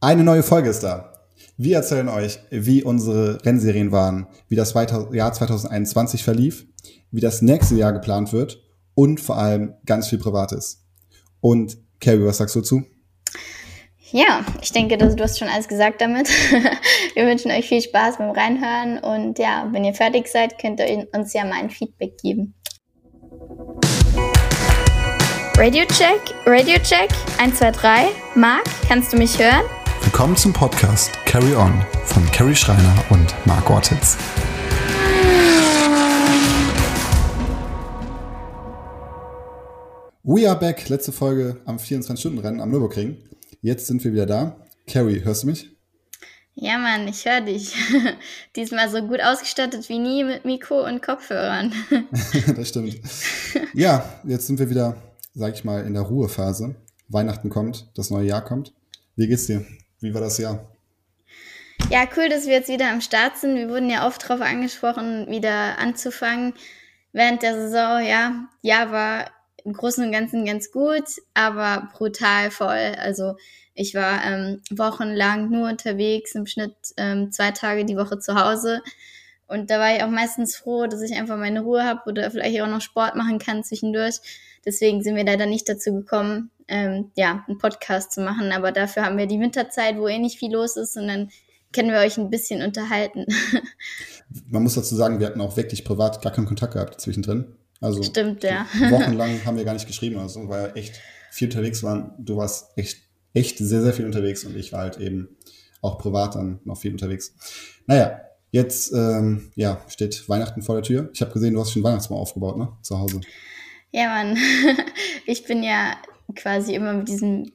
Eine neue Folge ist da. Wir erzählen euch, wie unsere Rennserien waren, wie das Jahr 2021 verlief, wie das nächste Jahr geplant wird und vor allem ganz viel Privates. Und Carrie, was sagst du dazu? Ja, ich denke, du hast schon alles gesagt damit. Wir wünschen euch viel Spaß beim Reinhören und ja, wenn ihr fertig seid, könnt ihr uns ja mal ein Feedback geben. Radio Check, Radio Check, 1, 2, 3. Marc, kannst du mich hören? Willkommen zum Podcast Carry On von Carrie Schreiner und Marc Ortiz. We are back. Letzte Folge am 24-Stunden-Rennen am Nürburgring. Jetzt sind wir wieder da. Carrie, hörst du mich? Ja, Mann, ich höre dich. Diesmal so gut ausgestattet wie nie mit Mikro und Kopfhörern. das stimmt. Ja, jetzt sind wir wieder, sag ich mal, in der Ruhephase. Weihnachten kommt, das neue Jahr kommt. Wie geht's dir? Wie war das Jahr? Ja, cool, dass wir jetzt wieder am Start sind. Wir wurden ja oft darauf angesprochen, wieder anzufangen während der Saison. Ja, ja, war im Großen und Ganzen ganz gut, aber brutal voll. Also ich war ähm, wochenlang nur unterwegs, im Schnitt ähm, zwei Tage die Woche zu Hause. Und da war ich auch meistens froh, dass ich einfach meine Ruhe habe oder vielleicht auch noch Sport machen kann zwischendurch. Deswegen sind wir leider nicht dazu gekommen, ähm, ja, einen Podcast zu machen. Aber dafür haben wir die Winterzeit, wo eh nicht viel los ist und dann können wir euch ein bisschen unterhalten. Man muss dazu sagen, wir hatten auch wirklich privat gar keinen Kontakt gehabt zwischendrin. Also Stimmt, ja. Wochenlang haben wir gar nicht geschrieben, also weil wir echt viel unterwegs waren. Du warst echt, echt sehr, sehr viel unterwegs und ich war halt eben auch privat dann noch viel unterwegs. Naja, jetzt ähm, ja, steht Weihnachten vor der Tür. Ich habe gesehen, du hast schon Weihnachtsbaum aufgebaut, ne? Zu Hause. Ja, Mann. ich bin ja quasi immer mit diesem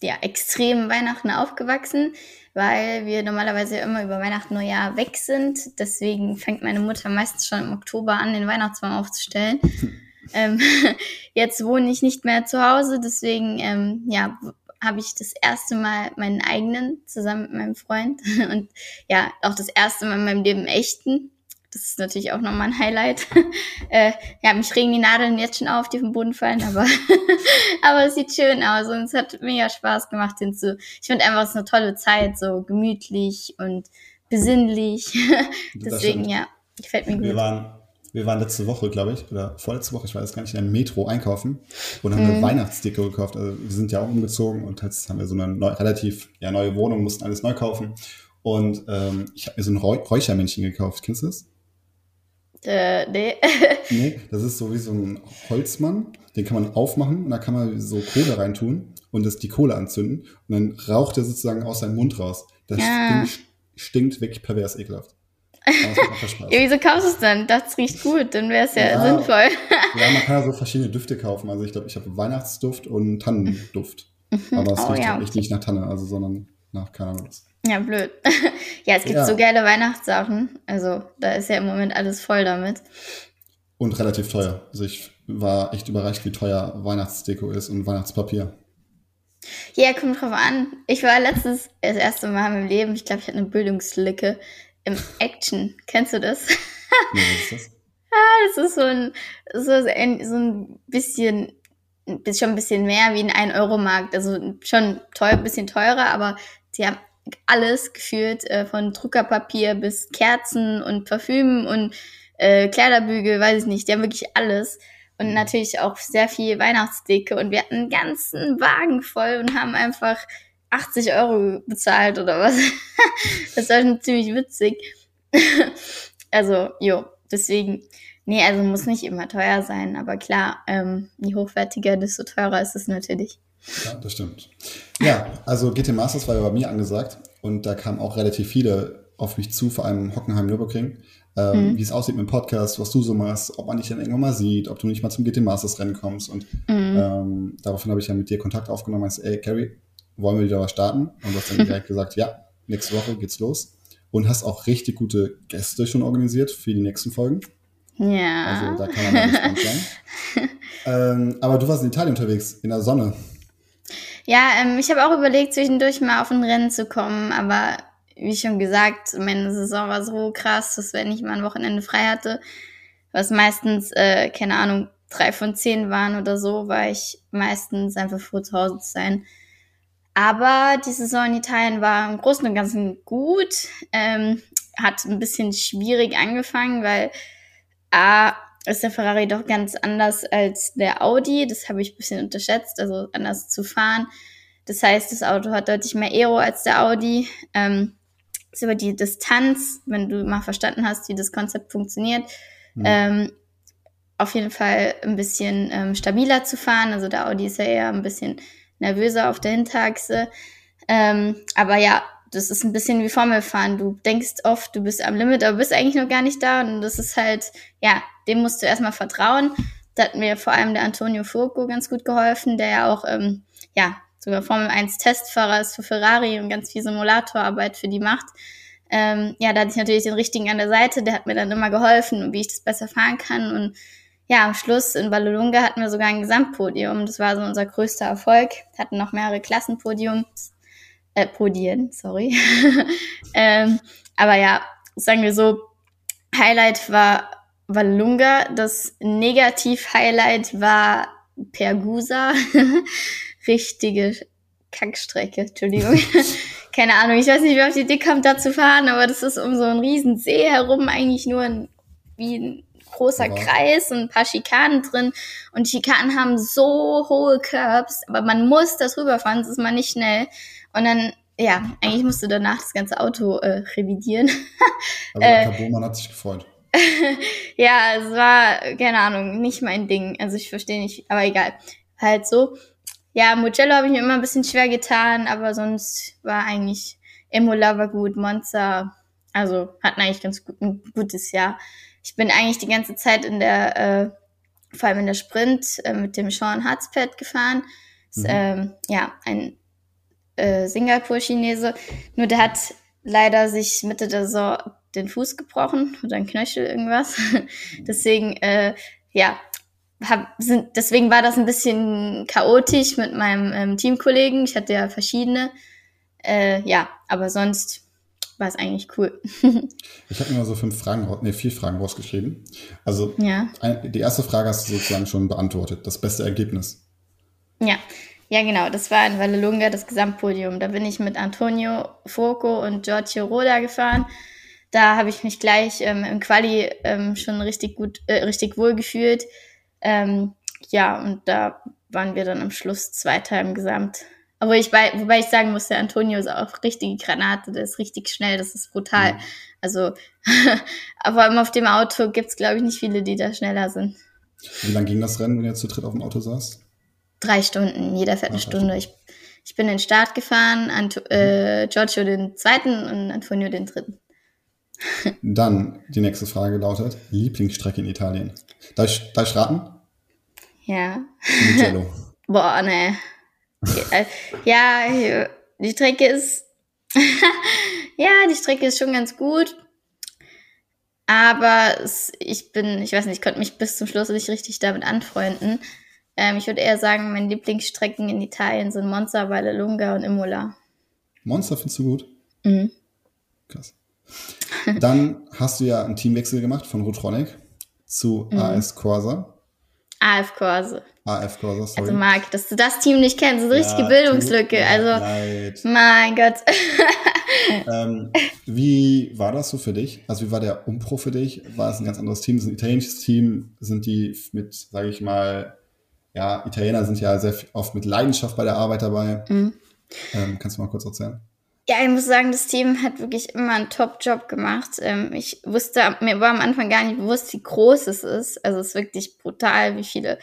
ja, extremen Weihnachten aufgewachsen weil wir normalerweise immer über Weihnachten, Neujahr weg sind. Deswegen fängt meine Mutter meistens schon im Oktober an, den Weihnachtsbaum aufzustellen. ähm, jetzt wohne ich nicht mehr zu Hause, deswegen ähm, ja, habe ich das erste Mal meinen eigenen zusammen mit meinem Freund und ja, auch das erste Mal in meinem Leben echten. Das ist natürlich auch nochmal ein Highlight. äh, ja, mich regen die Nadeln jetzt schon auf, die vom Boden fallen, aber, aber es sieht schön aus und es hat mega Spaß gemacht, den zu. Ich finde einfach, es ist eine tolle Zeit, so gemütlich und besinnlich. Deswegen, ja, gefällt mir gut. Wir waren, wir waren letzte Woche, glaube ich, oder vorletzte Woche, ich weiß gar nicht, in einem Metro einkaufen und haben mhm. eine Weihnachtsdeko gekauft. Also wir sind ja auch umgezogen und jetzt haben wir so eine neu, relativ ja, neue Wohnung, mussten alles neu kaufen. Und ähm, ich habe mir so ein Räuchermännchen gekauft. Kennst du das? Äh, nee. nee, das ist so wie so ein Holzmann, den kann man aufmachen und da kann man so Kohle reintun und das die Kohle anzünden und dann raucht er sozusagen aus seinem Mund raus. Das ja. stinkt, stinkt wirklich pervers ekelhaft. ja, wieso kaufst du es dann? Das riecht gut, dann wäre es ja, ja, sinnvoll. ja, man kann ja so verschiedene Düfte kaufen. Also ich glaube, ich habe Weihnachtsduft und Tannenduft. Mhm. Aber es oh, riecht ja. echt nicht nach Tanne, also sondern nach keine Ahnung. Ja, blöd. ja, es gibt ja. so geile Weihnachtssachen. Also da ist ja im Moment alles voll damit. Und relativ teuer. Also ich war echt überrascht, wie teuer Weihnachtsdeko ist und Weihnachtspapier. Ja, kommt drauf an. Ich war letztens das erste Mal in meinem Leben, ich glaube, ich hatte eine Bildungslicke im Action. Kennst du das? nee, was ist das? ah, das ist so ein, so ein, so ein bisschen, ist schon ein bisschen mehr wie ein 1-Euro-Markt. Also schon teuer, bisschen teurer, aber die haben alles gefühlt, äh, von Druckerpapier bis Kerzen und Parfüm und äh, Kleiderbügel, weiß ich nicht, die haben wirklich alles. Und natürlich auch sehr viel Weihnachtsdecke. Und wir hatten einen ganzen Wagen voll und haben einfach 80 Euro bezahlt oder was. das war schon ziemlich witzig. also, jo, deswegen, nee, also muss nicht immer teuer sein, aber klar, ähm, je hochwertiger, desto teurer ist es natürlich. Ja, das stimmt. Ja, also GT Masters war ja bei mir angesagt und da kamen auch relativ viele auf mich zu, vor allem Hockenheim Nürburgring, ähm, mhm. wie es aussieht mit dem Podcast, was du so machst, ob man dich dann irgendwann mal sieht, ob du nicht mal zum GT Masters Rennen kommst und mhm. ähm, daraufhin habe ich ja mit dir Kontakt aufgenommen, meinst, ey Carrie, wollen wir wieder was starten? Und du hast dann direkt gesagt, ja, nächste Woche geht's los und hast auch richtig gute Gäste schon organisiert für die nächsten Folgen. Ja. Also da kann man mal gespannt sein. ähm, aber du warst in Italien unterwegs, in der Sonne. Ja, ähm, ich habe auch überlegt, zwischendurch mal auf ein Rennen zu kommen, aber wie schon gesagt, meine Saison war so krass, dass wenn ich mal ein Wochenende frei hatte, was meistens, äh, keine Ahnung, drei von zehn waren oder so, war ich meistens einfach froh zu Hause zu sein. Aber die Saison in Italien war im Großen und Ganzen gut. Ähm, hat ein bisschen schwierig angefangen, weil A ist der Ferrari doch ganz anders als der Audi. Das habe ich ein bisschen unterschätzt, also anders zu fahren. Das heißt, das Auto hat deutlich mehr Aero als der Audi. Ähm, ist über die Distanz, wenn du mal verstanden hast, wie das Konzept funktioniert, mhm. ähm, auf jeden Fall ein bisschen ähm, stabiler zu fahren. Also der Audi ist ja eher ein bisschen nervöser auf der Hinterachse. Ähm, aber ja, das ist ein bisschen wie Formelfahren. Du denkst oft, du bist am Limit, aber bist eigentlich noch gar nicht da. Und das ist halt, ja, dem musst du erstmal vertrauen. Da hat mir vor allem der Antonio Furco ganz gut geholfen, der ja auch, ähm, ja, sogar Formel 1 Testfahrer ist für Ferrari und ganz viel Simulatorarbeit für die macht. Ähm, ja, da hatte ich natürlich den richtigen an der Seite, der hat mir dann immer geholfen, wie ich das besser fahren kann. Und ja, am Schluss in Vallelunga hatten wir sogar ein Gesamtpodium. Das war so unser größter Erfolg. Hatten noch mehrere Klassenpodiums äh, Podien, sorry. ähm, aber ja, sagen wir so, Highlight war Valunga, das Negativ-Highlight war Pergusa. Richtige Kackstrecke, Entschuldigung. Keine Ahnung, ich weiß nicht, wer auf die Idee kommt, da zu fahren, aber das ist um so einen riesen See herum eigentlich nur ein, wie ein großer wow. Kreis und ein paar Schikanen drin. Und die Schikanen haben so hohe Curbs, aber man muss das rüberfahren, sonst ist man nicht schnell. Und dann, ja, eigentlich musst du danach das ganze Auto äh, revidieren. also der Carbon hat sich gefreut. ja, es war, keine Ahnung, nicht mein Ding. Also ich verstehe nicht, aber egal. Halt so. Ja, Mugello habe ich mir immer ein bisschen schwer getan, aber sonst war eigentlich Emola war gut, Monza, also hatten eigentlich ganz gut, ein gutes Jahr. Ich bin eigentlich die ganze Zeit in der, äh, vor allem in der Sprint, äh, mit dem Sean Harzpad gefahren. Ist, mhm. ähm, ja, ein äh, Singapur-Chinese. Nur der hat leider sich Mitte der Saison den Fuß gebrochen oder ein Knöchel, irgendwas. deswegen, äh, ja, hab, sind, deswegen war das ein bisschen chaotisch mit meinem ähm, Teamkollegen. Ich hatte ja verschiedene. Äh, ja, aber sonst war es eigentlich cool. ich habe mir so fünf Fragen, nee, vier Fragen rausgeschrieben. Also ja. ein, die erste Frage hast du sozusagen schon beantwortet. Das beste Ergebnis. Ja, ja, genau, das war in Vallelunga das Gesamtpodium. Da bin ich mit Antonio Foco und Giorgio Roda gefahren. Da habe ich mich gleich ähm, im Quali ähm, schon richtig gut, äh, richtig wohl gefühlt. Ähm, ja, und da waren wir dann am Schluss Zweiter im Gesamt. Aber ich bei, wobei ich sagen muss, der Antonio ist auch richtige Granate, der ist richtig schnell, das ist brutal. Mhm. Also, aber auf dem Auto gibt's glaube ich, nicht viele, die da schneller sind. Wie lang ging das Rennen, wenn ihr zu dritt auf dem Auto saß? Drei Stunden, jeder fährt eine Stunde. Ich, ich bin den Start gefahren, Anto äh, Giorgio den zweiten und Antonio den dritten. Dann die nächste Frage lautet: Lieblingsstrecke in Italien. Darf ich, darf ich raten? Ja. Boah, ne. ja, die Strecke ist. ja, die Strecke ist schon ganz gut. Aber es, ich bin, ich weiß nicht, ich konnte mich bis zum Schluss nicht richtig damit anfreunden. Ähm, ich würde eher sagen, meine Lieblingsstrecken in Italien sind Monza, Vallelunga und Imola. Monza findest du gut? Mhm. Krass. Dann hast du ja einen Teamwechsel gemacht von Rotronic zu mhm. AS Corsa. AF Corsa. AF Corsa, sorry. Also Marc, dass du das Team nicht kennst, ist eine ja, richtige Bildungslücke. Also, leid. mein Gott. ähm, wie war das so für dich? Also wie war der Umbruch für dich? War es ein ganz anderes Team? Ist ein italienisches Team? Sind die mit, sage ich mal, ja, Italiener sind ja sehr oft mit Leidenschaft bei der Arbeit dabei. Mhm. Ähm, kannst du mal kurz erzählen? Ja, ich muss sagen, das Team hat wirklich immer einen Top-Job gemacht. Ähm, ich wusste, mir war am Anfang gar nicht bewusst, wie groß es ist. Also es ist wirklich brutal, wie viele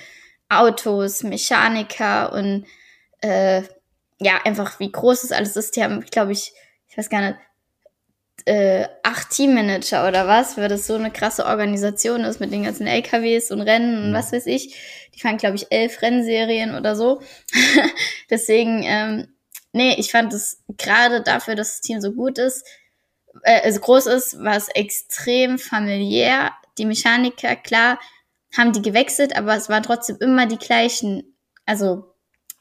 Autos, Mechaniker und äh, ja, einfach wie groß es alles ist. Die haben, glaube ich, ich weiß gar nicht, äh, acht Teammanager oder was, weil das so eine krasse Organisation ist mit den ganzen LKWs und Rennen und mhm. was weiß ich. Die fahren, glaube ich, elf Rennserien oder so. Deswegen, ähm, nee, ich fand es gerade dafür, dass das Team so gut ist, äh, also groß ist, war es extrem familiär. Die Mechaniker, klar, haben die gewechselt, aber es waren trotzdem immer die gleichen. Also,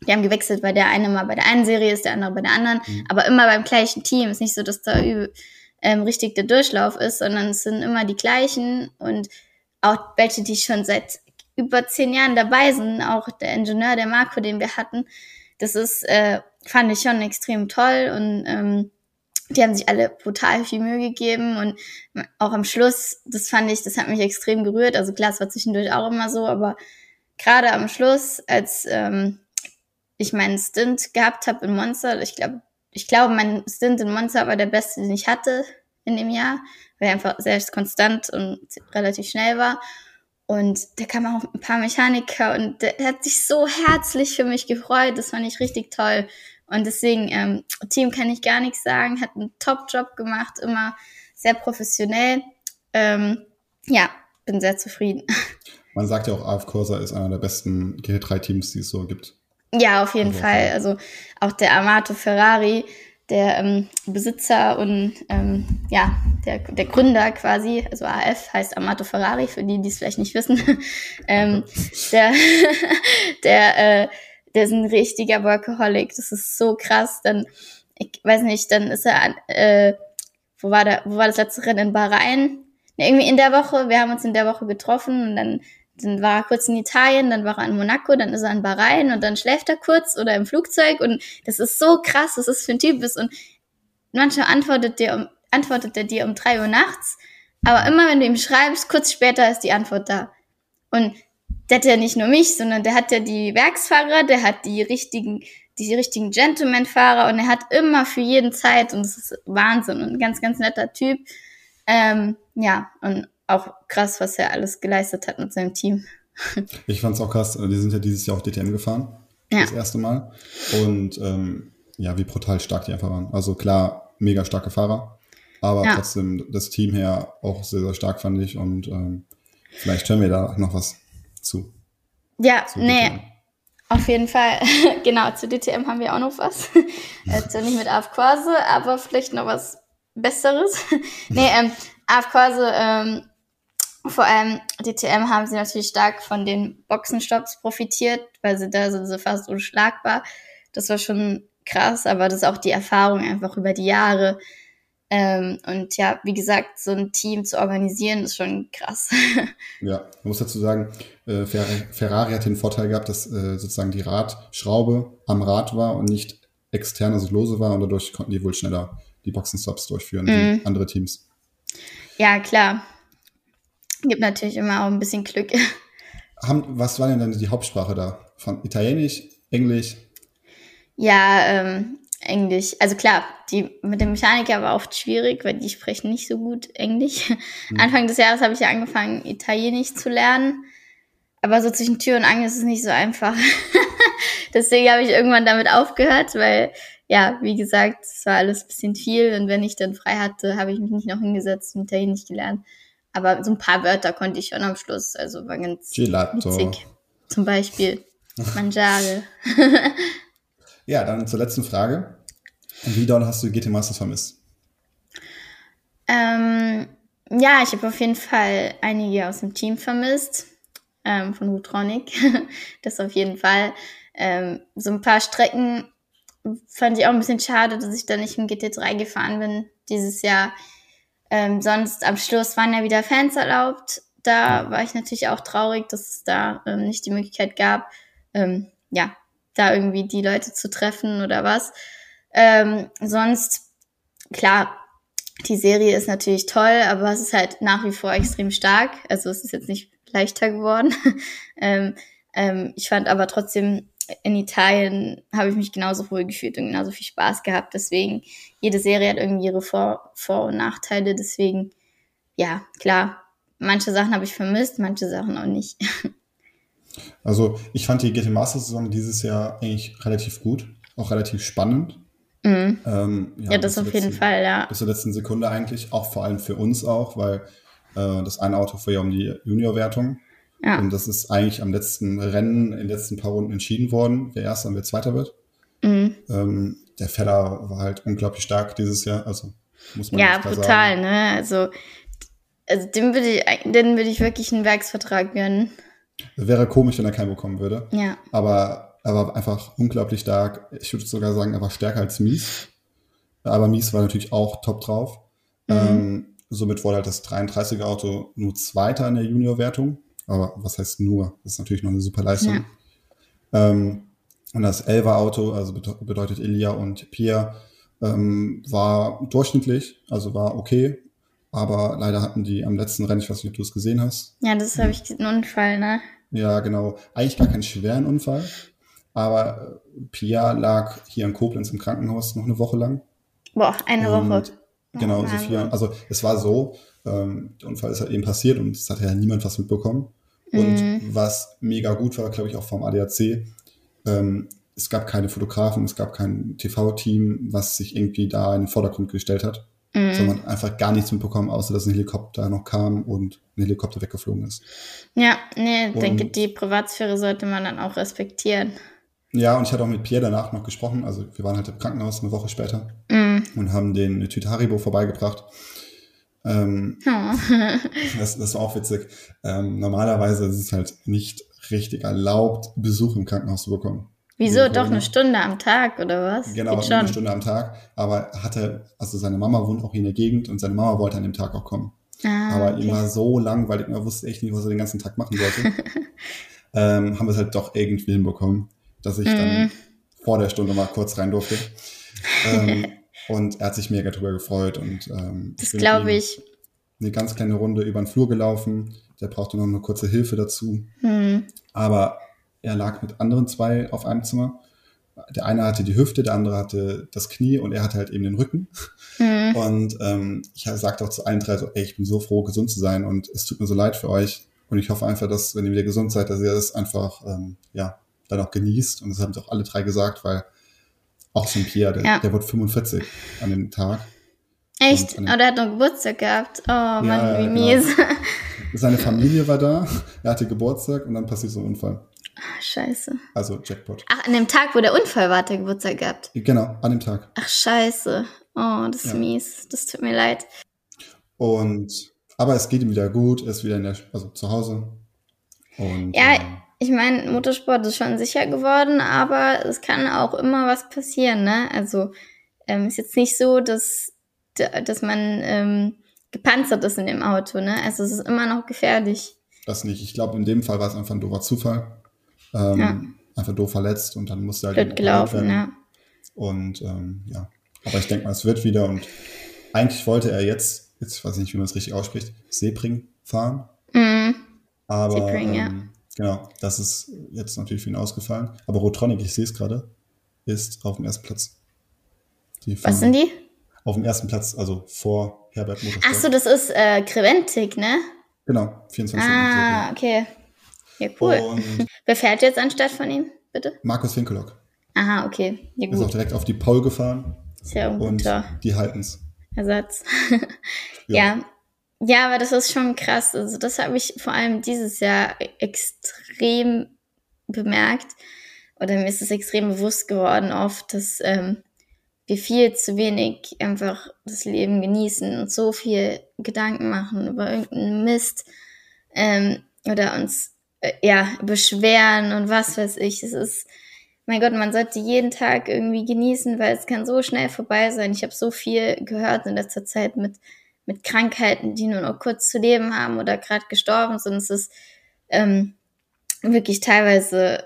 die haben gewechselt, weil der eine mal bei der einen Serie ist, der andere bei der anderen, mhm. aber immer beim gleichen Team. Ist nicht so, dass da ähm, richtig der Durchlauf ist, sondern es sind immer die gleichen und auch welche, die schon seit über zehn Jahren dabei sind, auch der Ingenieur, der Marco, den wir hatten. Das ist, äh, fand ich schon extrem toll und ähm, die haben sich alle brutal viel Mühe gegeben und auch am Schluss, das fand ich, das hat mich extrem gerührt. Also klar, es war zwischendurch auch immer so, aber gerade am Schluss, als ähm, ich meinen Stint gehabt habe in Monster, ich glaube, ich glaube, mein Stint in Monster war der beste, den ich hatte in dem Jahr, weil er einfach sehr konstant und relativ schnell war. Und da kamen auch ein paar Mechaniker und der, der hat sich so herzlich für mich gefreut. Das fand ich richtig toll. Und deswegen, ähm, Team kann ich gar nichts sagen, hat einen Top-Job gemacht, immer sehr professionell. Ähm, ja, bin sehr zufrieden. Man sagt ja auch, AF Corsa ist einer der besten GT3-Teams, die es so gibt. Ja, auf jeden also, Fall. Also auch der Amato Ferrari, der ähm, Besitzer und ähm, ja, der, der Gründer quasi, also AF heißt Amato Ferrari, für die, die es vielleicht nicht wissen. ähm, der, der, äh, der ist ein richtiger Workaholic. Das ist so krass. Dann, ich weiß nicht, dann ist er, äh, wo war der, wo war das letzte Rennen in Bahrain? irgendwie in der Woche, wir haben uns in der Woche getroffen und dann dann war er kurz in Italien, dann war er in Monaco, dann ist er in Bahrain und dann schläft er kurz oder im Flugzeug und das ist so krass, was das für ein Typ ist und manchmal antwortet der um, antwortet er dir um drei Uhr nachts, aber immer wenn du ihm schreibst, kurz später ist die Antwort da. Und der hat ja nicht nur mich, sondern der hat ja die Werksfahrer, der hat die richtigen, die richtigen Gentleman-Fahrer und er hat immer für jeden Zeit und das ist Wahnsinn und ein ganz, ganz netter Typ. Ähm, ja, und auch krass, was er alles geleistet hat mit seinem Team. Ich fand es auch krass, die sind ja dieses Jahr auf DTM gefahren. Ja. Das erste Mal. Und ähm, ja, wie brutal stark die einfach waren. Also klar, mega starke Fahrer. Aber ja. trotzdem das Team her auch sehr, sehr stark, fand ich. Und ähm, vielleicht hören wir da noch was zu. Ja, zu nee. DTM. Auf jeden Fall. genau, zu DTM haben wir auch noch was. Jetzt nicht mit AFQase, aber vielleicht noch was Besseres. nee, ähm, AFQase ähm, vor allem DTM haben sie natürlich stark von den Boxenstopps profitiert, weil sie da sind sie fast unschlagbar. Das war schon krass, aber das ist auch die Erfahrung einfach über die Jahre. Ähm, und ja, wie gesagt, so ein Team zu organisieren, ist schon krass. ja, man muss dazu sagen, äh, Ferrari hat den Vorteil gehabt, dass äh, sozusagen die Radschraube am Rad war und nicht extern, also lose war und dadurch konnten die wohl schneller die Boxenstops durchführen, wie andere Teams. Ja, klar. Gibt natürlich immer auch ein bisschen Glück. Haben, was war denn dann die Hauptsprache da? Von Italienisch, Englisch? Ja, ähm, Englisch. Also klar, die mit dem Mechaniker war oft schwierig, weil die sprechen nicht so gut Englisch. Hm. Anfang des Jahres habe ich ja angefangen, Italienisch zu lernen. Aber so zwischen Tür und Angel ist es nicht so einfach. Deswegen habe ich irgendwann damit aufgehört, weil, ja, wie gesagt, es war alles ein bisschen viel. Und wenn ich dann frei hatte, habe ich mich nicht noch hingesetzt und Italienisch gelernt. Aber so ein paar Wörter konnte ich schon am Schluss. Also war ganz Gelato. witzig. Zum Beispiel Mangiare. ja, dann zur letzten Frage. Wie doll hast du GT Masters vermisst? Ähm, ja, ich habe auf jeden Fall einige aus dem Team vermisst. Ähm, von Hutronic. das auf jeden Fall. Ähm, so ein paar Strecken fand ich auch ein bisschen schade, dass ich da nicht im GT3 gefahren bin dieses Jahr. Ähm, sonst am Schluss waren ja wieder Fans erlaubt. Da war ich natürlich auch traurig, dass es da ähm, nicht die Möglichkeit gab, ähm, ja, da irgendwie die Leute zu treffen oder was. Ähm, sonst, klar, die Serie ist natürlich toll, aber es ist halt nach wie vor extrem stark. Also es ist jetzt nicht leichter geworden. ähm, ähm, ich fand aber trotzdem in Italien habe ich mich genauso wohl gefühlt und genauso viel Spaß gehabt. Deswegen, jede Serie hat irgendwie ihre Vor-, Vor und Nachteile. Deswegen, ja, klar, manche Sachen habe ich vermisst, manche Sachen auch nicht. Also, ich fand die GT Master Saison dieses Jahr eigentlich relativ gut, auch relativ spannend. Mhm. Ähm, ja, ja, das auf jeden Fall, ja. Bis zur letzten Sekunde eigentlich, auch vor allem für uns auch, weil äh, das eine Auto fuhr ja um die Junior-Wertung ja. Und das ist eigentlich am letzten Rennen, in den letzten paar Runden entschieden worden, wer erster und wer zweiter wird. Mhm. Ähm, der Feller war halt unglaublich stark dieses Jahr, also muss man Ja, brutal, sagen. ne? Also, also dem würde ich, den würde ich wirklich einen Werksvertrag gönnen. Wäre komisch, wenn er keinen bekommen würde. Ja. Aber er war einfach unglaublich stark. Ich würde sogar sagen, er war stärker als Mies. Aber Mies war natürlich auch top drauf. Mhm. Ähm, somit wurde halt das 33er Auto nur Zweiter in der Junior-Wertung. Aber was heißt nur? Das ist natürlich noch eine super Leistung. Ja. Ähm, Und das Elva-Auto, also bedeutet Elia und Pia, ähm, war durchschnittlich, also war okay. Aber leider hatten die am letzten Rennen, ich weiß nicht, ob du es gesehen hast. Ja, das habe ich diesen Unfall, ne? Ja, genau. Eigentlich gar keinen schweren Unfall. Aber äh, Pia lag hier in Koblenz im Krankenhaus noch eine Woche lang. Boah, eine und Woche. Genau, oh, Sophia. Also es war so, ähm, der Unfall ist halt eben passiert und es hat ja niemand was mitbekommen. Und mhm. was mega gut war, glaube ich, auch vom ADAC, ähm, es gab keine Fotografen, es gab kein TV-Team, was sich irgendwie da in den Vordergrund gestellt hat. Mhm. Sondern einfach gar nichts mitbekommen, außer dass ein Helikopter noch kam und ein Helikopter weggeflogen ist. Ja, nee, ich denke, die Privatsphäre sollte man dann auch respektieren. Ja, und ich hatte auch mit Pierre danach noch gesprochen. Also wir waren halt im Krankenhaus eine Woche später mm. und haben den eine Tüte Haribo vorbeigebracht. Ähm, oh. das, das war auch witzig. Ähm, normalerweise ist es halt nicht richtig erlaubt, Besuch im Krankenhaus zu bekommen. Wieso? Doch eine Stunde am Tag oder was? Genau, eine Stunde am Tag. Aber hatte, also seine Mama wohnt auch hier in der Gegend und seine Mama wollte an dem Tag auch kommen. Ah, aber okay. ihm war so langweilig, er wusste echt nicht, was er den ganzen Tag machen sollte. ähm, haben wir es halt doch irgendwie hinbekommen dass ich mhm. dann vor der Stunde mal kurz rein durfte. ähm, und er hat sich mega drüber gefreut und ähm, das glaube ich. Eine ganz kleine Runde über den Flur gelaufen. Der brauchte noch eine kurze Hilfe dazu. Mhm. Aber er lag mit anderen zwei auf einem Zimmer. Der eine hatte die Hüfte, der andere hatte das Knie und er hatte halt eben den Rücken. Mhm. Und ähm, ich sagte auch zu allen drei so, ey, ich bin so froh, gesund zu sein und es tut mir so leid für euch. Und ich hoffe einfach, dass, wenn ihr wieder gesund seid, dass ihr das einfach, ähm, ja, dann auch genießt. Und das haben sie auch alle drei gesagt, weil auch ein Pierre, der, ja. der wird 45 an dem Tag. Echt? Eine, oh, der hat noch Geburtstag gehabt. Oh Mann, ja, wie genau. mies. Seine Familie war da, er hatte Geburtstag und dann passiert so ein Unfall. Ach, scheiße. Also Jackpot. Ach, an dem Tag, wo der Unfall war, hat er Geburtstag gehabt. Genau, an dem Tag. Ach, scheiße. Oh, das ist ja. mies. Das tut mir leid. Und, aber es geht ihm wieder gut, er ist wieder in der, also zu Hause. Und, ja, ähm, ich meine, Motorsport ist schon sicher geworden, aber es kann auch immer was passieren, ne? Also ähm, ist jetzt nicht so, dass, dass man ähm, gepanzert ist in dem Auto, ne? Also es ist immer noch gefährlich. Das nicht. Ich glaube, in dem Fall war es einfach ein doofer Zufall. Ähm, ja. Einfach doof verletzt und dann musste halt Blöd gelaufen, ja. Und ähm, ja, aber ich denke mal, es wird wieder und eigentlich wollte er jetzt, jetzt weiß ich nicht, wie man es richtig ausspricht, Sebring fahren. Mhm. Aber Sebring, ja ähm, Genau, das ist jetzt natürlich für ihn ausgefallen. Aber Rotronic, ich sehe es gerade, ist auf dem ersten Platz. Was sind die? Auf dem ersten Platz, also vor Herbert Motorsport. Ach so, das ist äh, Creventic, ne? Genau, 24 Ah, okay. Ja, cool. Und Wer fährt jetzt anstatt von ihm, bitte? Markus Winkelock. Aha, okay. Ja, gut. Ist auch direkt auf die Pole gefahren. Ist ja und die halten's. Ersatz. ja. ja. Ja, aber das ist schon krass. Also das habe ich vor allem dieses Jahr extrem bemerkt oder mir ist es extrem bewusst geworden oft, dass ähm, wir viel zu wenig einfach das Leben genießen und so viel Gedanken machen über irgendeinen Mist ähm, oder uns äh, ja beschweren und was weiß ich. Es ist, mein Gott, man sollte jeden Tag irgendwie genießen, weil es kann so schnell vorbei sein. Ich habe so viel gehört in letzter Zeit mit mit Krankheiten, die nur noch kurz zu leben haben oder gerade gestorben sind. Es ist ähm, wirklich teilweise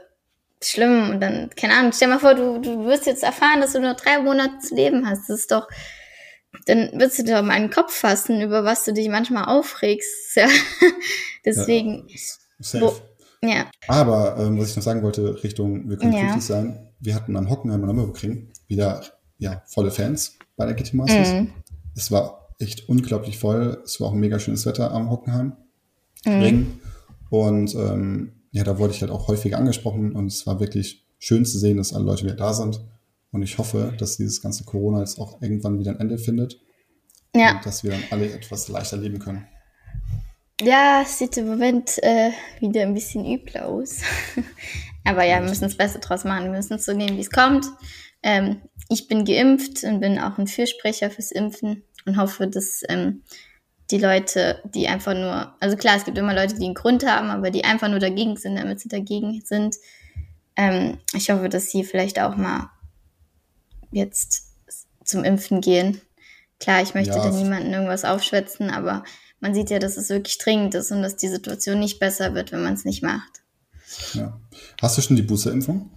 schlimm und dann, keine Ahnung, stell mal vor, du, du wirst jetzt erfahren, dass du nur drei Monate zu leben hast. Das ist doch, dann wirst du dir doch mal einen Kopf fassen, über was du dich manchmal aufregst. Ja. Deswegen. Ja, wo, ja. Aber ähm, was ich noch sagen wollte, Richtung, wir können ja. glücklich sein, wir hatten am Hockenheimer Nürburgring wieder ja, volle Fans bei der GT Masters. Mhm. Es war echt unglaublich voll. Es war auch ein mega schönes Wetter am Hockenheim. Mhm. Ring. Und ähm, ja, da wurde ich halt auch häufig angesprochen und es war wirklich schön zu sehen, dass alle Leute wieder da sind. Und ich hoffe, dass dieses ganze Corona jetzt auch irgendwann wieder ein Ende findet. Ja. Und dass wir dann alle etwas leichter leben können. Ja, es sieht im Moment äh, wieder ein bisschen übel aus. Aber ja, wir müssen das Beste draus machen. Wir müssen es so nehmen, wie es kommt. Ähm, ich bin geimpft und bin auch ein Fürsprecher fürs Impfen und hoffe, dass ähm, die Leute, die einfach nur, also klar, es gibt immer Leute, die einen Grund haben, aber die einfach nur dagegen sind, damit sie dagegen sind. Ähm, ich hoffe, dass sie vielleicht auch mal jetzt zum Impfen gehen. Klar, ich möchte ja. da niemanden irgendwas aufschwätzen, aber man sieht ja, dass es wirklich dringend ist und dass die Situation nicht besser wird, wenn man es nicht macht. Ja. Hast du schon die Boosterimpfung?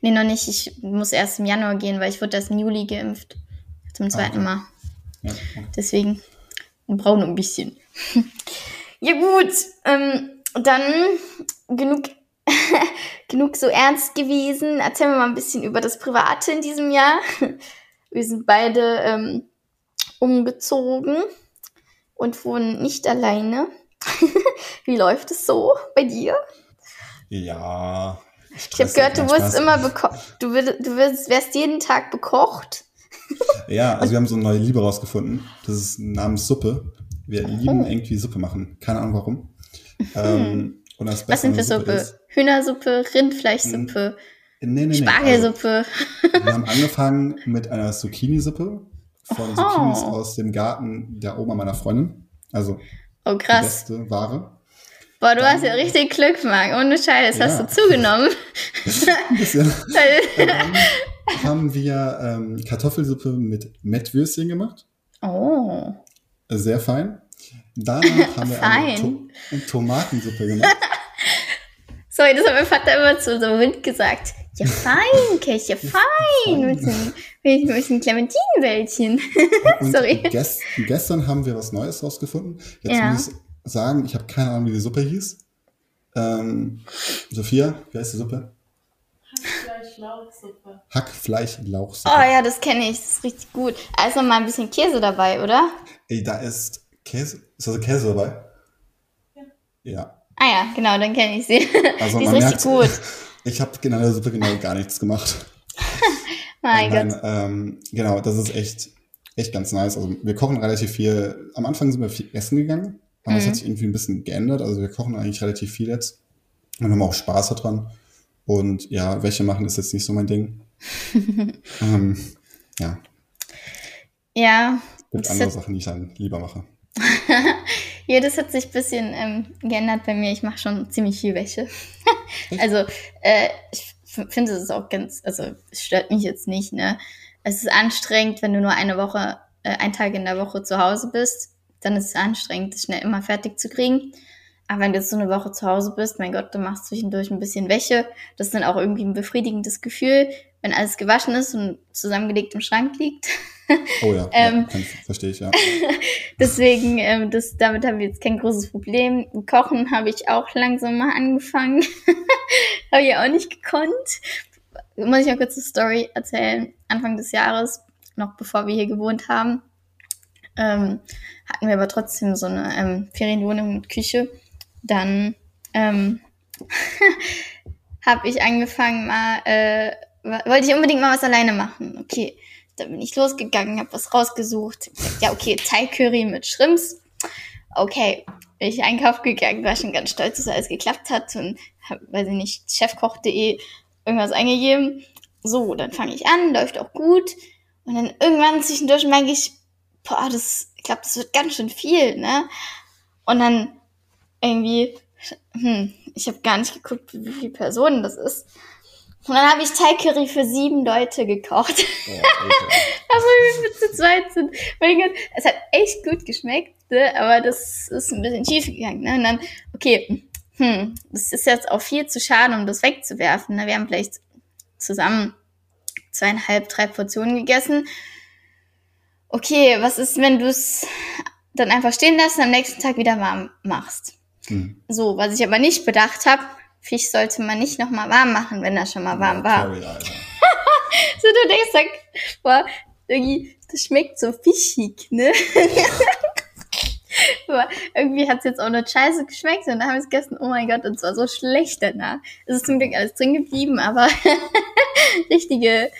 Nee, noch nicht. Ich muss erst im Januar gehen, weil ich wurde erst im Juli geimpft. Zum zweiten okay. Mal. Ja, okay. Deswegen noch ein bisschen. ja gut, ähm, dann genug, genug so ernst gewesen. Erzählen wir mal ein bisschen über das Private in diesem Jahr. Wir sind beide ähm, umgezogen und wohnen nicht alleine. Wie läuft es so bei dir? Ja. Ich habe gehört, du wirst immer bekocht. Du, du wirst, wärst jeden Tag bekocht. Ja, also wir haben so eine neue Liebe rausgefunden. Das ist namens Suppe. Wir lieben irgendwie Suppe machen. Keine Ahnung warum. Ähm, und das Was sind für Suppe? ist- Rindfleischsuppe, Rindfleischsuppe, Nee, nee, nee. Spargelsuppe. Also, wir haben angefangen mit einer Zucchini-Suppe von Oh. Zucchinis aus dem Garten der Oma meiner Freundin. Also oh die krass. beste Ware. Boah, du hast ja richtig Glück, Marc. Ohne Scheiß, Ja. hast du zugenommen. Ein bisschen. Haben wir ähm, Kartoffelsuppe mit Mettwürstchen gemacht. oh. Sehr fein. Danach haben wir eine Fein. to Tomatensuppe gemacht. Sorry, das hat mein Vater immer zu so Wind gesagt. Ja, fein, Kech, ja, fein. Mit so einem, mit, mit einem Clementinenwäldchen. Sorry. Gest gestern haben wir was Neues rausgefunden. Jetzt Ja. muss ich sagen, ich habe keine Ahnung, wie die Suppe hieß. Ähm, Sophia, wie heißt die Suppe? Hackfleisch-Lauchsuppe. Hackfleisch-Lauchsuppe. Oh ja, das kenne ich. Das ist richtig gut. Da ist noch mal ein bisschen Käse dabei, oder? Ey, da ist Käse. Ist also Käse dabei? Ja. Ah ja, genau, dann kenne ich sie. Also Die ist richtig merkt, gut. ich habe genau in der Suppe genau gar nichts gemacht. Mein Nein, Gott. ähm, genau, das ist echt, echt ganz nice. Also wir kochen relativ viel. Am Anfang sind wir viel essen gegangen, aber es Mhm. hat sich irgendwie ein bisschen geändert. Also wir kochen eigentlich relativ viel jetzt und haben auch Spaß daran. Und ja, Wäsche machen ist jetzt nicht so mein Ding. ähm, ja, Ja, gibt Das andere Sachen, die ich dann lieber mache. Ja, das hat sich ein bisschen ähm, geändert bei mir. Ich mache schon ziemlich viel Wäsche. also, äh, ich finde es auch ganz, also es stört mich jetzt nicht, ne? Es ist anstrengend, wenn du nur eine Woche, äh, einen Tag in der Woche zu Hause bist, dann ist es anstrengend, das schnell immer fertig zu kriegen. Aber wenn du jetzt so eine Woche zu Hause bist, mein Gott, du machst zwischendurch ein bisschen Wäsche. Das ist dann auch irgendwie ein befriedigendes Gefühl, wenn alles gewaschen ist und zusammengelegt im Schrank liegt. Oh ja, Ähm. ja verstehe ich, ja. Deswegen, ähm, das, damit haben wir jetzt kein großes Problem. Kochen habe ich auch langsam mal angefangen. habe ich auch nicht gekonnt. Muss ich mal kurz eine Story erzählen. Anfang des Jahres, noch bevor wir hier gewohnt haben, ähm, hatten wir aber trotzdem so eine ähm, Ferienwohnung mit Küche. Dann ähm, habe ich angefangen mal, äh, wollte ich unbedingt mal was alleine machen. Okay, dann bin ich losgegangen, habe was rausgesucht. Ja, okay, Thai Curry mit Shrimps. Okay, bin ich einkaufen gegangen, war schon ganz stolz, dass alles geklappt hat und habe, weiß ich nicht, chefkoch.de irgendwas eingegeben. So, dann fange ich an, läuft auch gut. Und dann irgendwann zwischendurch merke ich, boah, das, ich glaube, das wird ganz schön viel, ne? Und dann irgendwie, hm, ich habe gar nicht geguckt, wie viele Personen das ist. Und dann habe ich Thai Curry für sieben Leute gekocht. Oh, Alter. Aber wir zu zweit sind. Mein Gott, es hat echt gut geschmeckt, ne? aber das ist ein bisschen schief gegangen. Ne? Und dann, okay, hm, das ist jetzt auch viel zu schade, um das wegzuwerfen. Ne? Wir haben vielleicht zusammen zweieinhalb, drei Portionen gegessen. Okay, was ist, wenn du es dann einfach stehen lässt und am nächsten Tag wieder warm machst? Hm. So, was ich aber nicht bedacht habe, Fisch sollte man nicht nochmal warm machen, wenn er schon mal warm war. Curry, Alter. So, du denkst, dann, boah, irgendwie, das schmeckt so fischig, ne? Aber irgendwie hat es jetzt auch nicht scheiße geschmeckt und dann haben wir es gegessen, oh mein Gott, und zwar so schlecht danach. Es ist zum Glück alles drin geblieben, aber richtige,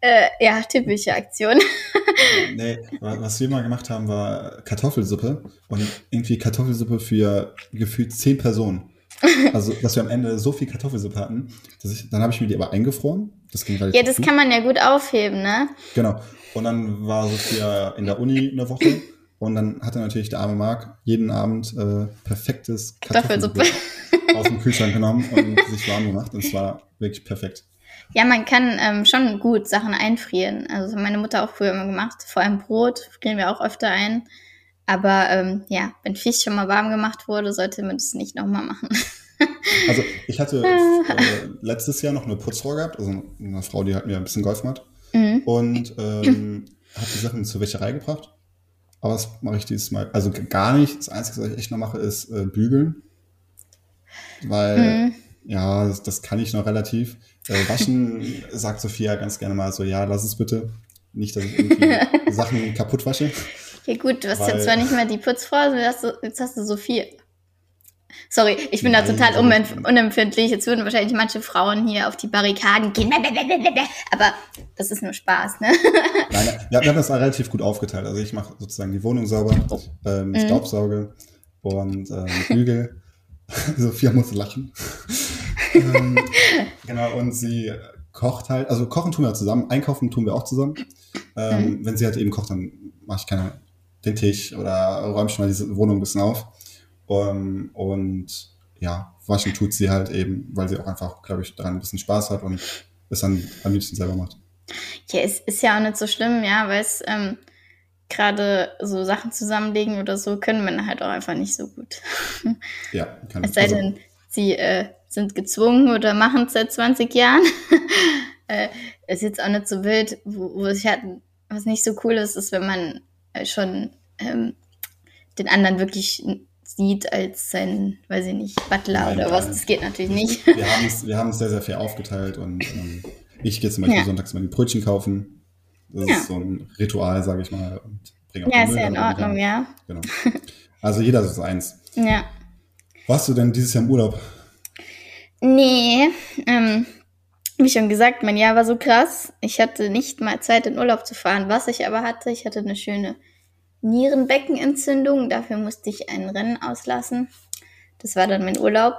äh, ja, typische Aktion. Nee, wa- was wir mal gemacht haben, war Kartoffelsuppe und irgendwie Kartoffelsuppe für gefühlt zehn Personen. Also, dass wir am Ende so viel Kartoffelsuppe hatten, ich, dann habe ich mir die aber eingefroren. Das ging relativ Ja, das gut. kann man ja gut aufheben, ne? Genau. Und dann war Sophia in der Uni eine Woche und dann hatte natürlich der arme Marc jeden Abend äh, perfektes. Kartoffelsuppe aus dem Kühlschrank genommen und sich warm gemacht. Und es war wirklich perfekt. Ja, man kann ähm, schon gut Sachen einfrieren. Also das hat meine Mutter auch früher immer gemacht. Vor allem Brot frieren wir auch öfter ein. Aber ähm, ja, wenn Fisch schon mal warm gemacht wurde, sollte man das nicht nochmal machen. Also ich hatte äh, letztes Jahr noch eine Putzfrau gehabt, also eine Frau, die hat mir ein bisschen geholfen hat. Mhm. Und ähm, hat die Sachen zur Wäscherei gebracht. Aber das mache ich dieses Mal, also gar nicht. Das Einzige, was ich echt noch mache, ist äh, bügeln. Weil, mhm. ja, das, das, kann ich noch relativ. Äh, waschen sagt Sophia ganz gerne mal so, ja, lass es bitte. Nicht, dass ich irgendwie Sachen kaputt wasche. Ja gut, du hast weil, jetzt zwar nicht mehr die Putzfrau, jetzt hast du Sophia. Sorry, ich bin Nein, da total unempfindlich. Jetzt würden wahrscheinlich manche Frauen hier auf die Barrikaden gehen. Aber das ist nur Spaß, ne? Nein, ja, wir haben das relativ gut aufgeteilt. Also ich mache sozusagen die Wohnung sauber, oh. ähm, mhm. Staubsauge und ähm, Bügel. Sophia muss lachen. Ähm, genau, und sie kocht halt, also kochen tun wir zusammen, einkaufen tun wir auch zusammen. Ähm, mhm. Wenn sie halt eben kocht, dann mache ich keine den Tisch oder räume schon mal diese Wohnung ein bisschen auf. Um, und ja, waschen tut sie halt eben, weil sie auch einfach, glaube ich, daran ein bisschen Spaß hat und es dann am liebsten selber macht. Ja, es ist ja auch nicht so schlimm, ja, weil es ähm, gerade so Sachen zusammenlegen oder so können Männer halt auch einfach nicht so gut. Ja, kann Es sei also, denn, sie äh, sind gezwungen oder machen es seit 20 Jahren. äh, ist jetzt auch nicht so wild, wo, wo ich halt, was nicht so cool ist, ist, wenn man äh, schon ähm, den anderen wirklich sieht als sein, weiß ich nicht, Butler Nein, oder was. Das geht natürlich nicht. Wir haben es, wir haben es sehr, sehr fair aufgeteilt und ähm, ich gehe zum Beispiel ja. sonntags mal die Brötchen kaufen. Das ja. ist so ein Ritual, sage ich mal. Und bringe auch ja, ist ja in Ordnung, ja. Genau. Also jeder ist eins. Ja. Warst du denn dieses Jahr im Urlaub? Nee, ähm, wie schon gesagt, mein Jahr war so krass. Ich hatte nicht mal Zeit, in Urlaub zu fahren. Was ich aber hatte, ich hatte eine schöne Nierenbeckenentzündung. Dafür musste ich ein Rennen auslassen. Das war dann mein Urlaub.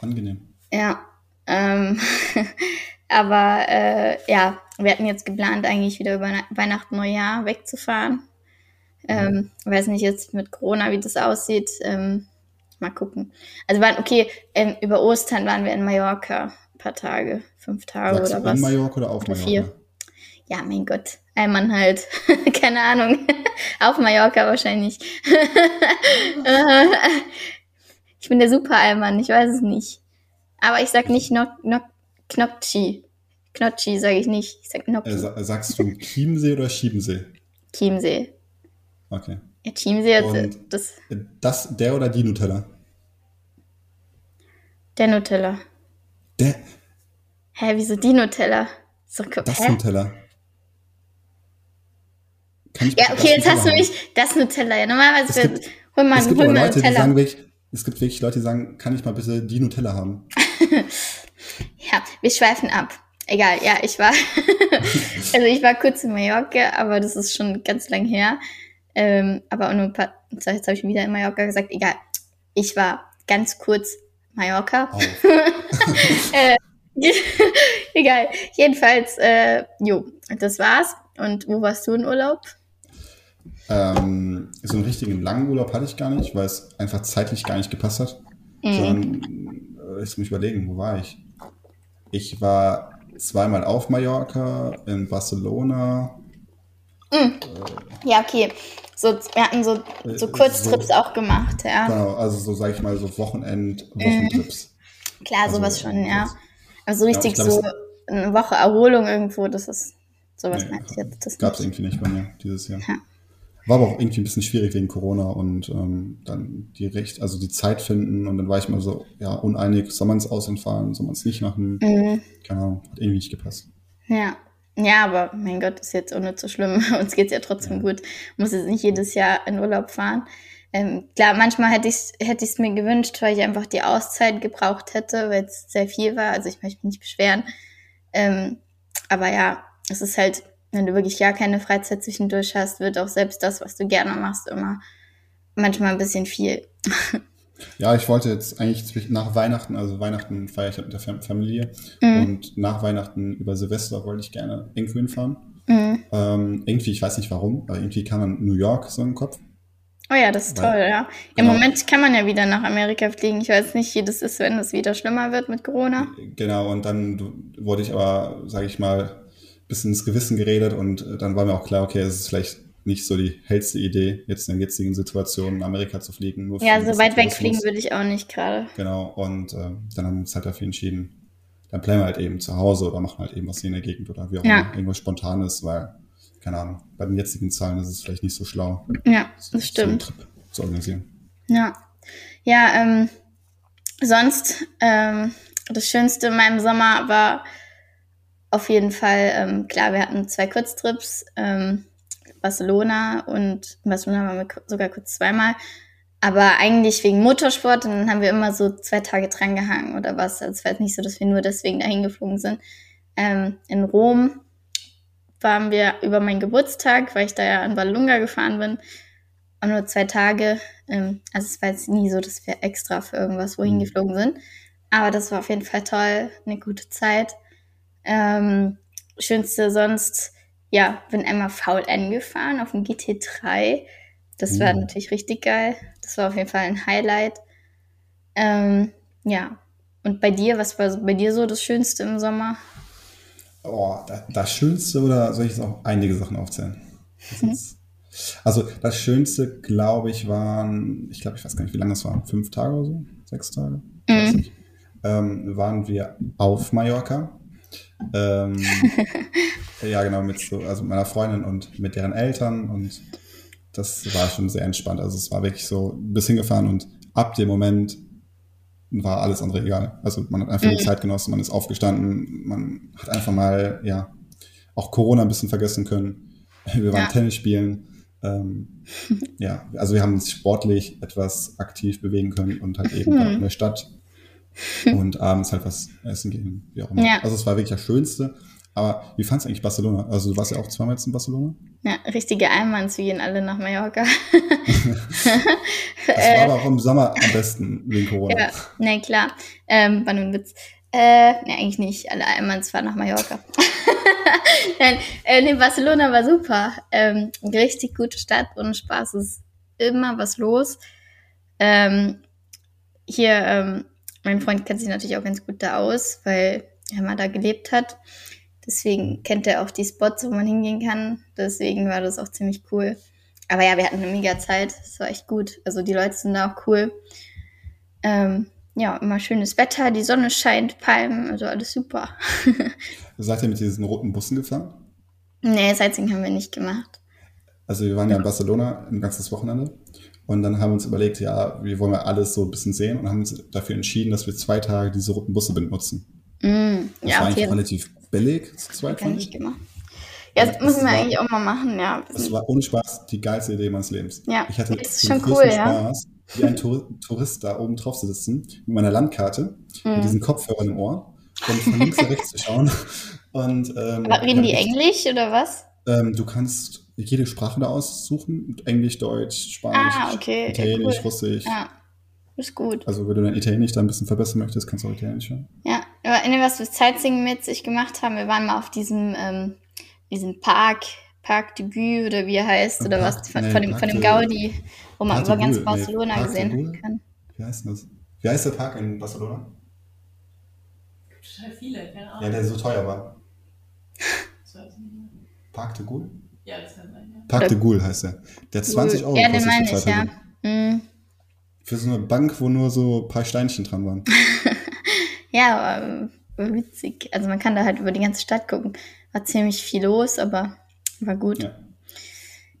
Angenehm. Ja. Ähm, aber äh, ja, wir hatten jetzt geplant, eigentlich wieder über Weihnachten, Neujahr wegzufahren. Ähm, weiß nicht jetzt mit Corona, wie das aussieht. Ähm, mal gucken. Also waren, okay, ähm, über Ostern waren wir in Mallorca ein paar Tage, fünf Tage Sagst oder was. In Mallorca oder auf Mallorca? Vier. Ja, mein Gott. Ein Mann halt. Keine Ahnung. Auf Mallorca wahrscheinlich. ich bin der super Allmann, ich weiß es nicht. Aber ich sag nicht Nok Nok Knopchi. Knopchi sage ich nicht. Ich sag Nokchi. Äh, sagst du Chiemsee oder Schiebensee? Chiemsee. Okay. Ja, Chiemsee das. Das, der oder die Nutella? Der Nutella. Der. Hä, wieso die Nutella? So, das hä? Nutella ja, okay, jetzt hast du mich das Nutella. Ja, normalerweise gibt, hol mal, es gibt hol mal Leute, Nutella. Die sagen wirklich, es gibt wirklich Leute, die sagen, kann ich mal bitte die Nutella haben? ja, wir schweifen ab. Egal, ja, ich war, also ich war kurz in Mallorca, aber das ist schon ganz lang her. Ähm, aber auch nur ein paar, jetzt habe ich wieder in Mallorca gesagt, egal. Ich war ganz kurz Mallorca. Äh, egal. Jedenfalls, äh, jo, das war's. Und wo warst du in Urlaub? Ähm, so einen richtigen langen Urlaub hatte ich gar nicht, weil es einfach zeitlich gar nicht gepasst hat. Mhm. Sondern, äh, ich muss überlegen, wo war ich? Ich war zweimal auf Mallorca, in Barcelona. Mhm. Äh, ja, okay. So, wir hatten so, äh, so Kurztrips so, auch gemacht, ja. Genau, also so, sag ich mal, so Wochenend, Wochentrips. Mhm. Klar, also, sowas schon, ja. Also richtig ja, glaub, so eine Woche Erholung irgendwo, das ist sowas nee, meinte ich jetzt. Das gab es irgendwie nicht bei mir dieses Jahr. Ja. War aber auch irgendwie ein bisschen schwierig wegen Corona und ähm, dann die Recht, also die Zeit finden und dann war ich mal so, ja, uneinig, soll man es ausland fahren, soll man es nicht machen? Mhm. Keine Ahnung, hat irgendwie nicht gepasst. Ja. Ja, aber mein Gott, ist jetzt auch nicht so schlimm. Uns geht's ja trotzdem gut. Muss jetzt nicht jedes Jahr in Urlaub fahren. Ähm, klar, manchmal hätte ich es hätte ich's mir gewünscht, weil ich einfach die Auszeit gebraucht hätte, weil es sehr viel war. Also ich möchte mich nicht beschweren. Ähm, aber ja, es ist halt wenn du wirklich gar keine Freizeit zwischendurch hast, wird auch selbst das, was du gerne machst, immer manchmal ein bisschen viel. Ja, ich wollte jetzt eigentlich nach Weihnachten, also Weihnachten feiere ich mit der Familie mhm. und nach Weihnachten über Silvester wollte ich gerne irgendwo hinfahren. Mhm. Ähm, irgendwie, ich weiß nicht warum, aber irgendwie kam dann New York so im Kopf. Oh ja, das ist Weil, toll, ja. Im genau. Moment kann man ja wieder nach Amerika fliegen. Ich weiß nicht, wie das ist, wenn es wieder schlimmer wird mit Corona. Genau, und dann wurde ich aber, sage ich mal, bisschen ins Gewissen geredet und äh, dann war mir auch klar, okay, es ist vielleicht nicht so die hellste Idee, jetzt in der jetzigen Situation in Amerika zu fliegen. Nur ja, so weit wegfliegen würde ich auch nicht gerade. Genau, und äh, dann haben wir uns halt dafür entschieden, dann bleiben wir halt eben zu Hause oder machen halt eben was hier in der Gegend oder wie auch ja. immer, irgendwas Spontanes, weil, keine Ahnung, bei den jetzigen Zahlen ist es vielleicht nicht so schlau. Ja, das stimmt. So einen Trip zu organisieren. Ja. Ja, ähm, sonst, ähm, das Schönste in meinem Sommer war auf jeden Fall, ähm, klar, wir hatten zwei Kurztrips, ähm, Barcelona und in Barcelona waren wir sogar kurz zweimal. Aber eigentlich wegen Motorsport und dann haben wir immer so zwei Tage drangehangen oder was. Also es war jetzt nicht so, dass wir nur deswegen dahin geflogen sind. Ähm, in Rom waren wir über meinen Geburtstag, weil ich da ja in Vallunga gefahren bin. Und nur zwei Tage. Ähm, also es war jetzt nie so, dass wir extra für irgendwas wohin mhm. geflogen sind. Aber das war auf jeden Fall toll, eine gute Zeit. Ähm, schönste sonst, ja, bin einmal VLN gefahren auf dem GT3. Das war mhm. natürlich richtig geil. Das war auf jeden Fall ein Highlight. Ähm, ja. Und bei dir, was war bei dir so das Schönste im Sommer? Oh, das, Schönste oder soll ich jetzt auch einige Sachen aufzählen? Mhm. Also das Schönste, glaube ich, waren, ich glaube, ich weiß gar nicht, wie lange es war, fünf Tage oder so, sechs Tage, mhm. ähm, waren wir auf Mallorca. Ähm, ja, genau, mit so, also meiner Freundin und mit deren Eltern und das war schon sehr entspannt. Also es war wirklich so bis hingefahren und ab dem Moment war alles andere egal. Also man hat einfach mhm. die Zeit genossen, man ist aufgestanden, man hat einfach mal, ja, auch Corona ein bisschen vergessen können. Wir waren ja. Tennis spielen. Ähm, ja, also wir haben uns sportlich etwas aktiv bewegen können und halt eben mhm. in der Stadt und abends halt was essen gehen, wie auch immer. Ja. Also es war wirklich das Schönste. Aber wie fandest du eigentlich Barcelona? Also du warst ja auch zweimal jetzt in Barcelona? Ja, richtige Einmanns, wir gehen alle nach Mallorca. das war aber auch im Sommer am besten wegen Corona. Ja, ne, klar. Ähm, war nur ein Witz. Äh, ne, eigentlich nicht. Alle Einmanns fahren nach Mallorca. Nein, äh, nee, Barcelona war super. Ähm, richtig gute Stadt und Spaß ist immer was los. Ähm, hier, ähm, mein Freund kennt sich natürlich auch ganz gut da aus, weil er mal da gelebt hat. Deswegen kennt er auch die Spots, wo man hingehen kann. Deswegen war das auch ziemlich cool. Aber ja, wir hatten eine mega Zeit. Es war echt gut. Also die Leute sind da auch cool. Ähm, ja, immer schönes Wetter, die Sonne scheint, Palmen, also alles super. Seid ihr mit diesen roten Bussen gefahren? Nee, Sightseeing haben wir nicht gemacht. Also wir waren ja in Barcelona ein ganzes Wochenende und dann haben wir uns überlegt, ja, wir wollen ja alles so ein bisschen sehen und haben uns dafür entschieden, dass wir zwei Tage diese roten Busse benutzen. Mm, das ja, war eigentlich relativ billig, zu zweit fand ich. Gemacht. Ja, das müssen wir war, eigentlich auch mal machen, ja. Das war ohne Spaß die geilste Idee meines Lebens. Ja, ich hatte das ist schon cool, Spaß, ja. wie ein Tourist da oben drauf zu sitzen, mit meiner Landkarte, mm. mit diesen Kopfhörern im Ohr und von links nach rechts zu schauen. Und, ähm, Aber reden die Englisch oder was? Ähm, du kannst jede Sprache da aussuchen. Englisch, Deutsch, Spanisch, ah, okay. Italienisch, cool. Russisch. Ja, ist gut. Also wenn du dein Italienisch da ein bisschen verbessern möchtest, kannst du auch Italienisch hören. Ja, aber in dem, was wir Sightseeing mit sich gemacht haben, wir waren mal auf diesem, ähm, diesem Park, Parc de Gue oder wie er heißt, oder Park, was, von, nee, von, dem, von dem Gaudi, wo man über ganz Barcelona nee, gesehen kann. Wie heißt das? Wie heißt der Park in Barcelona? Total viele, keine Ahnung. Ja, der so teuer war. Parc de Gaulle? Ja, das kann sein, ja. Parc de Gaulle heißt der. Der hat 20 Euro ja, den meine ich, ja. Mhm. Für so eine Bank, wo nur so ein paar Steinchen dran waren. ja, aber witzig. Also man kann da halt über die ganze Stadt gucken. War ziemlich viel los, aber war gut. Ja,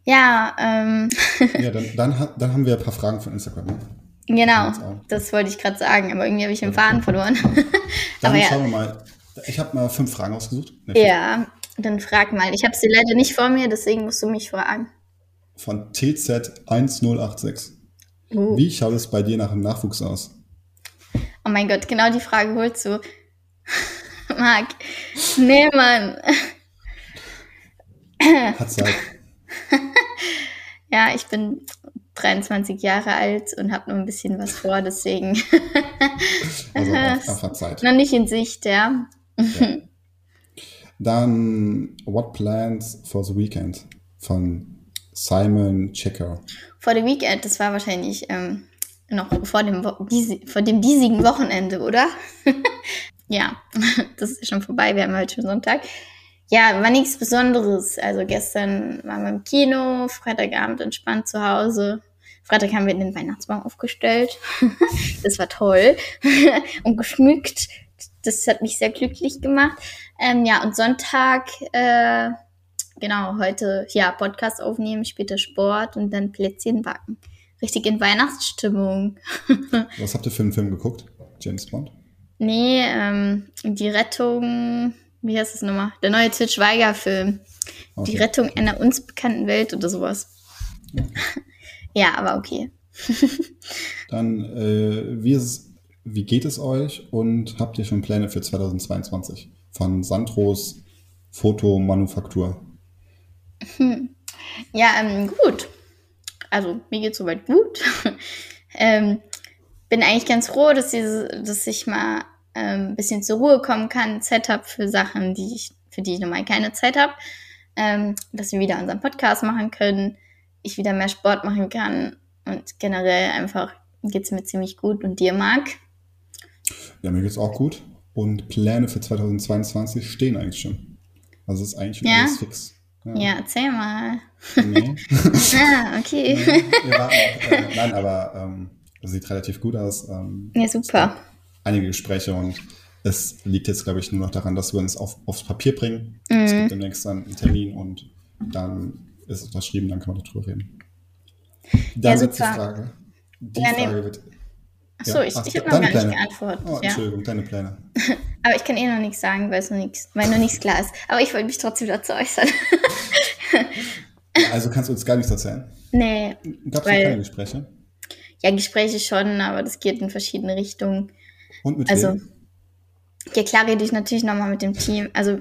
ja, ähm. ja dann, dann, dann haben wir ein paar Fragen von Instagram. Ne? Genau, das wollte ich gerade sagen, aber irgendwie habe ich den Faden verloren. dann aber schauen ja. wir mal. Ich habe mal fünf Fragen ausgesucht. Nee, ja, dann frag mal. Ich habe sie leider nicht vor mir, deswegen musst du mich fragen. Von TZ1086. Uh. Wie schaut es bei dir nach dem Nachwuchs aus? Oh mein Gott, genau die Frage holst du. Marc, nee, Mann. Hat Zeit. ja, ich bin 23 Jahre alt und habe noch ein bisschen was vor, deswegen. also einfach Zeit. Noch nicht in Sicht, ja. ja. Dann What Plans for the Weekend von Simon Checker. For the Weekend, das war wahrscheinlich ähm, noch vor dem, vor dem diesigen Wochenende, oder? ja, das ist schon vorbei, wir haben heute schon Sonntag. ja, war nichts Besonderes. Also gestern waren wir im Kino, Freitagabend entspannt zu Hause. Freitag haben wir den Weihnachtsbaum aufgestellt. das war toll. und geschmückt. Das hat mich sehr glücklich gemacht. Ähm, ja, und Sonntag, äh, genau, heute, ja, Podcast aufnehmen, später Sport und dann Plätzchen backen. Richtig in Weihnachtsstimmung. Was habt ihr für einen Film geguckt? James Bond? Nee, ähm, die Rettung, wie heißt das nochmal? Der neue Til Schweiger-Film. Okay. Die Rettung einer uns bekannten Welt oder sowas. ja, aber okay. Dann, äh, wie, ist, wie geht es euch und habt ihr schon Pläne für 2022 von Sandros Fotomanufaktur? Ja, ähm, gut. Also mir geht's soweit gut. ähm, bin eigentlich ganz froh, dass, diese, dass ich mal ähm, ein bisschen zur Ruhe kommen kann, Zeit habe für Sachen, die ich, für die ich normal keine Zeit habe. Ähm, dass wir wieder unseren Podcast machen können, ich wieder mehr Sport machen kann und generell einfach geht's mir ziemlich gut. Und dir, Marc? Ja, mir geht's auch gut. Und Pläne für 2022 stehen eigentlich schon. Also es ist eigentlich Ja? alles fix. Ja, erzähl mal. Nee. Ah, okay. Nee, warten noch, äh, nein, aber ähm, sieht relativ gut aus. Ähm, Ja, super. einige Gespräche und es liegt jetzt, glaube ich, nur noch daran, dass wir uns auf, aufs Papier bringen. Es gibt demnächst dann einen Termin und dann ist es unterschrieben, dann kann man darüber reden. Dann Ja, super. Frage. Die Ja, nee. Frage wird. Achso, Ja, ich, ach, ich habe noch gar nicht Pläne. geantwortet. Oh, ja. Entschuldigung, deine Pläne. Aber ich kann eh noch nichts sagen, weil noch nichts, weil noch nichts klar ist. Aber ich wollte mich trotzdem dazu äußern. Ja, also kannst du uns gar nichts erzählen. nee, Gab es keine Gespräche? ja, Gespräche schon, aber das geht in verschiedene Richtungen. Und mit Also, wem? ja klar rede ich natürlich nochmal mit dem Team. Also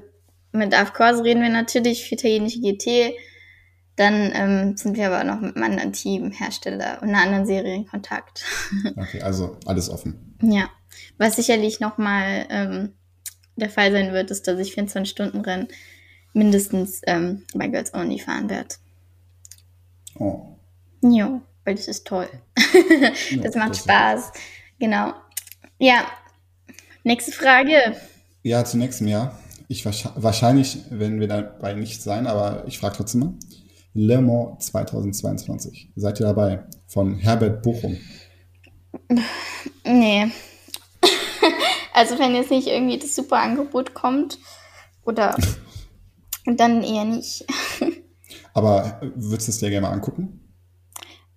mit Darf Course reden wir natürlich für italienische GT. Dann ähm, sind wir aber noch mit einem anderen Teamhersteller und einer anderen Serie in Kontakt. Okay, also alles offen. ja, was sicherlich nochmal ähm, der Fall sein wird, ist, dass ich 24-Stunden-Rennen mindestens ähm, bei Girls Only fahren werde. Oh. Jo, weil das ist toll. Ja, Das macht ist- Spaß. Genau. Ja. Nächste Frage. Ja, zu nächstem Jahr. Ich wahrsch- wahrscheinlich werden wir dabei nicht sein, aber ich frage trotzdem mal. Le Mans 2022. Seid ihr dabei? Von Herbert Bochum. Nee. also wenn jetzt nicht irgendwie das super Angebot kommt oder dann eher nicht. Aber würdest du es dir gerne mal angucken?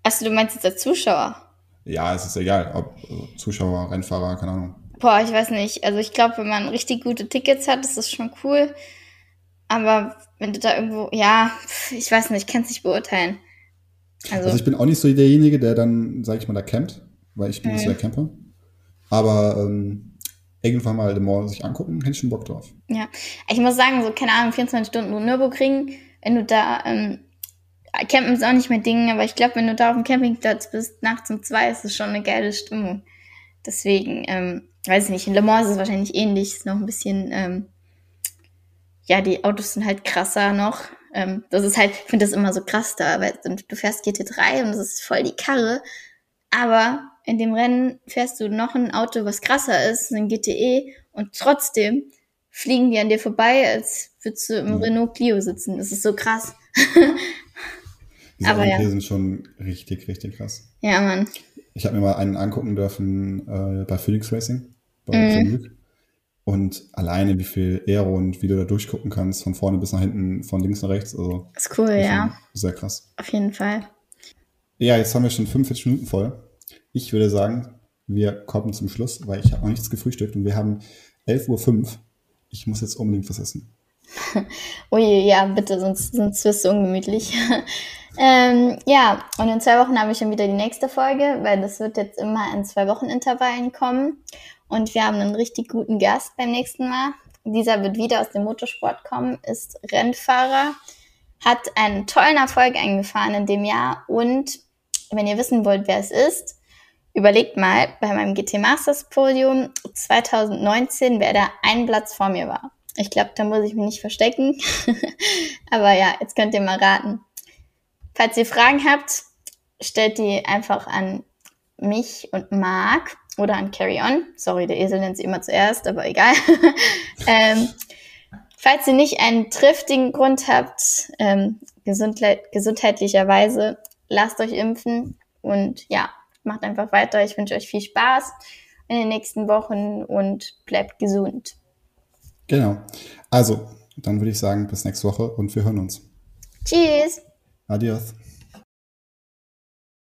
Achso, du meinst jetzt als Zuschauer? Ja, es ist egal, ob äh, Zuschauer, Rennfahrer, keine Ahnung. Boah, ich weiß nicht. Also ich glaube, wenn man richtig gute Tickets hat, ist das schon cool. Aber wenn du da irgendwo, ja, ich weiß nicht, ich kann es nicht beurteilen. Also, Also ich bin auch nicht so derjenige, der dann, sag ich mal, da campt, weil ich bin nicht so der Camper. Aber ähm, irgendwann mal Le Mans sich angucken, hätte ich schon Bock drauf. Ja, ich muss sagen, so, keine Ahnung, 24 Stunden nur Nürburgring, wenn du da, ähm, campen ist auch nicht mein Ding, aber ich glaube, wenn du da auf dem Campingplatz bist, nachts um zwei, ist es schon eine geile Stimmung. Deswegen, ähm, weiß ich nicht, in Le Mans ist es wahrscheinlich ähnlich, ist noch ein bisschen, ähm, ja, die Autos sind halt krasser noch. Ähm, das ist halt, ich finde das immer so krass da, weil du fährst GT3 und das ist voll die Karre, aber in dem Rennen fährst du noch ein Auto, was krasser ist, ein GTE, und trotzdem fliegen die an dir vorbei, als würdest du im Mhm. Renault Clio sitzen. Das ist so krass. Diese Aber ja. Sind schon richtig, richtig krass. Ja, Mann. Ich habe mir mal einen angucken dürfen äh, bei Phoenix Racing, bei Mhm. Und alleine, wie viel Aero und wie du da durchgucken kannst, von vorne bis nach hinten, von links nach rechts, also Ist cool, ja. sehr krass. Auf jeden Fall. Ja, jetzt haben wir schon 45 Minuten voll. Ich würde sagen, wir kommen zum Schluss, weil ich habe noch nichts gefrühstückt und wir haben 11.05 Uhr. Ich muss jetzt unbedingt was essen. Ui, ja, bitte, sonst, sonst wirst du ungemütlich. ähm, ja, und in zwei Wochen habe ich schon wieder die nächste Folge, weil das wird jetzt immer in zwei Wochen Intervallen kommen. Und wir haben einen richtig guten Gast beim nächsten Mal. Dieser wird wieder aus dem Motorsport kommen, ist Rennfahrer, hat einen tollen Erfolg eingefahren in dem Jahr. Und wenn ihr wissen wollt, wer es ist, überlegt mal bei meinem GT Masters Podium 2019, wer da einen Platz vor mir war. Ich glaube, da muss ich mich nicht verstecken. Aber ja, jetzt könnt ihr mal raten. Falls ihr Fragen habt, stellt die einfach an mich und Marc oder an Carry On. Sorry, der Esel nennt sie immer zuerst, aber egal. ähm, falls ihr nicht einen triftigen Grund habt, ähm, gesundheit gesundheitlicherweise, lasst euch impfen und ja, macht einfach weiter. Ich wünsche euch viel Spaß in den nächsten Wochen und bleibt gesund. Genau. Also, dann würde ich sagen, bis nächste Woche und wir hören uns. Tschüss. Adios.